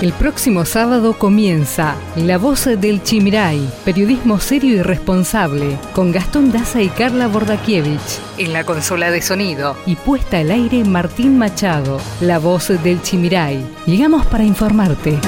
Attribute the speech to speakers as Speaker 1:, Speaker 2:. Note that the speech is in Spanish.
Speaker 1: El próximo sábado comienza La Voz del Chimiray, periodismo serio y responsable, con Gastón Daza y Carla Bordakiewicz. En la consola de sonido y puesta al aire Martín Machado, La Voz del Chimiray. Llegamos para informarte.